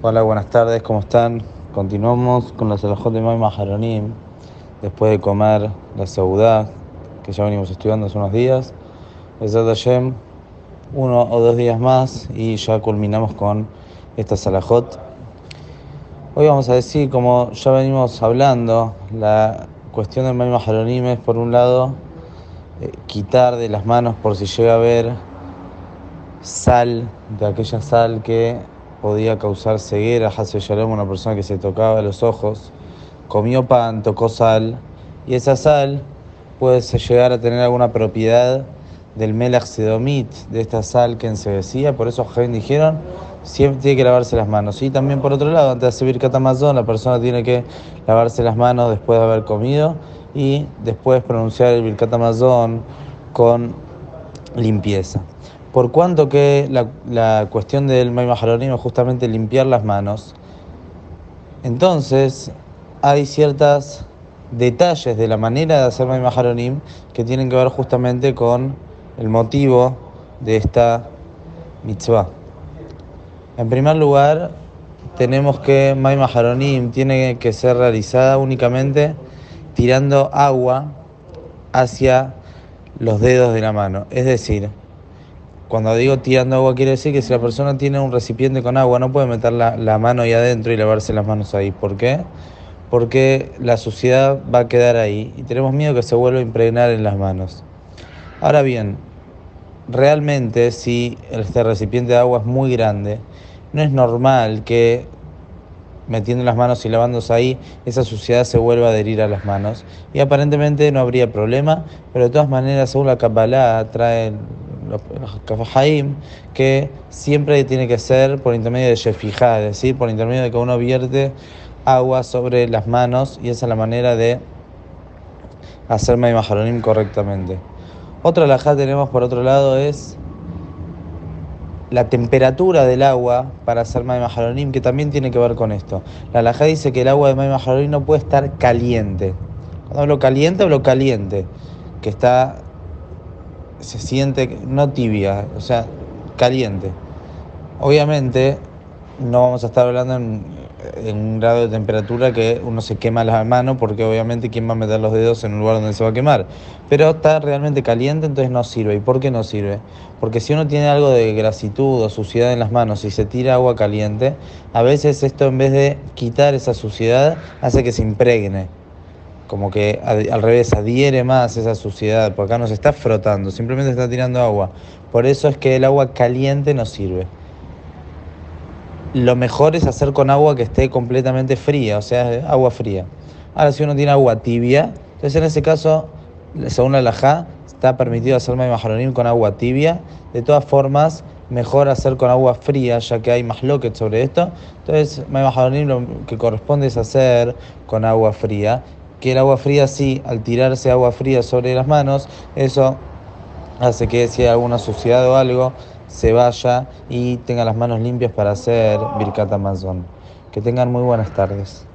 Hola, buenas tardes, ¿cómo están? Continuamos con la Salahot de Maima Haronim, después de comer la Saudá, que ya venimos estudiando hace unos días. Besat Hashem, uno o dos días más y ya culminamos con esta Salahot. Hoy vamos a decir, como ya venimos hablando, la cuestión del Maima Haronim es, por un lado, eh, quitar de las manos por si llega a haber sal, de aquella sal que podía causar ceguera. Hasse Shalom, una persona que se tocaba los ojos, comió pan, tocó sal, y esa sal puede llegar a tener alguna propiedad del melach sedomit, de esta sal que ensevecía. Por eso Jaén dijeron, siempre tiene que lavarse las manos. Y también por otro lado, antes de hacer Birkat la persona tiene que lavarse las manos después de haber comido y después pronunciar el Birkat con limpieza. Por cuanto que la, cuestión del Maima es justamente limpiar las manos, entonces hay ciertos detalles de la manera de hacer Maima que tienen que ver justamente con el motivo de esta mitzvah. En primer lugar, tenemos que Maima tiene que ser realizada únicamente tirando agua hacia los dedos de la mano. Es decir, cuando digo tirando agua quiere decir que si la persona tiene un recipiente con agua no puede meter la, mano ahí adentro y lavarse las manos ahí. ¿Por qué? Porque la suciedad va a quedar ahí y tenemos miedo que se vuelva a impregnar en las manos. Ahora bien, realmente si este recipiente de agua es muy grande, no es normal que metiendo las manos y lavándose ahí, esa suciedad se vuelva a adherir a las manos. Y aparentemente no habría problema, pero de todas maneras, según la Kabbalah, trae Kafahaim, que siempre tiene que ser por intermedio de Shefijá, es decir, por intermedio de que uno vierte agua sobre las manos y esa es la manera de hacer Maimaharonim correctamente. Otra alajá tenemos por otro lado es la temperatura del agua para hacer Maimaharonim, que también tiene que ver con esto. La alajá dice que el agua de Maimaharonim no puede estar caliente. Cuando hablo caliente, hablo caliente, que está se siente no tibia, o sea, caliente. Obviamente no vamos a estar hablando en, un grado de temperatura que uno se quema la mano porque obviamente quién va a meter los dedos en un lugar donde se va a quemar. Pero está realmente caliente, entonces no sirve. ¿Y por qué no sirve? Porque si uno tiene algo de grasitud o suciedad en las manos y se tira agua caliente, a veces esto en vez de quitar esa suciedad hace que se impregne como que al revés, adhiere más esa suciedad, porque acá no se está frotando, simplemente está tirando agua. Por eso es que el agua caliente no sirve. Lo mejor es hacer con agua que esté completamente fría, o sea, agua fría. Ahora, si uno tiene agua tibia, entonces en ese caso, según la Lajá, está permitido hacer majaronim con agua tibia. De todas formas, mejor hacer con agua fría, ya que hay más loquet sobre esto. Entonces, majaronim lo que corresponde es hacer con agua fría que el agua fría sí, al tirarse agua fría sobre las manos, eso hace que si hay alguna suciedad o algo, se vaya y tenga las manos limpias para hacer Birkat Amazon. Que tengan muy buenas tardes.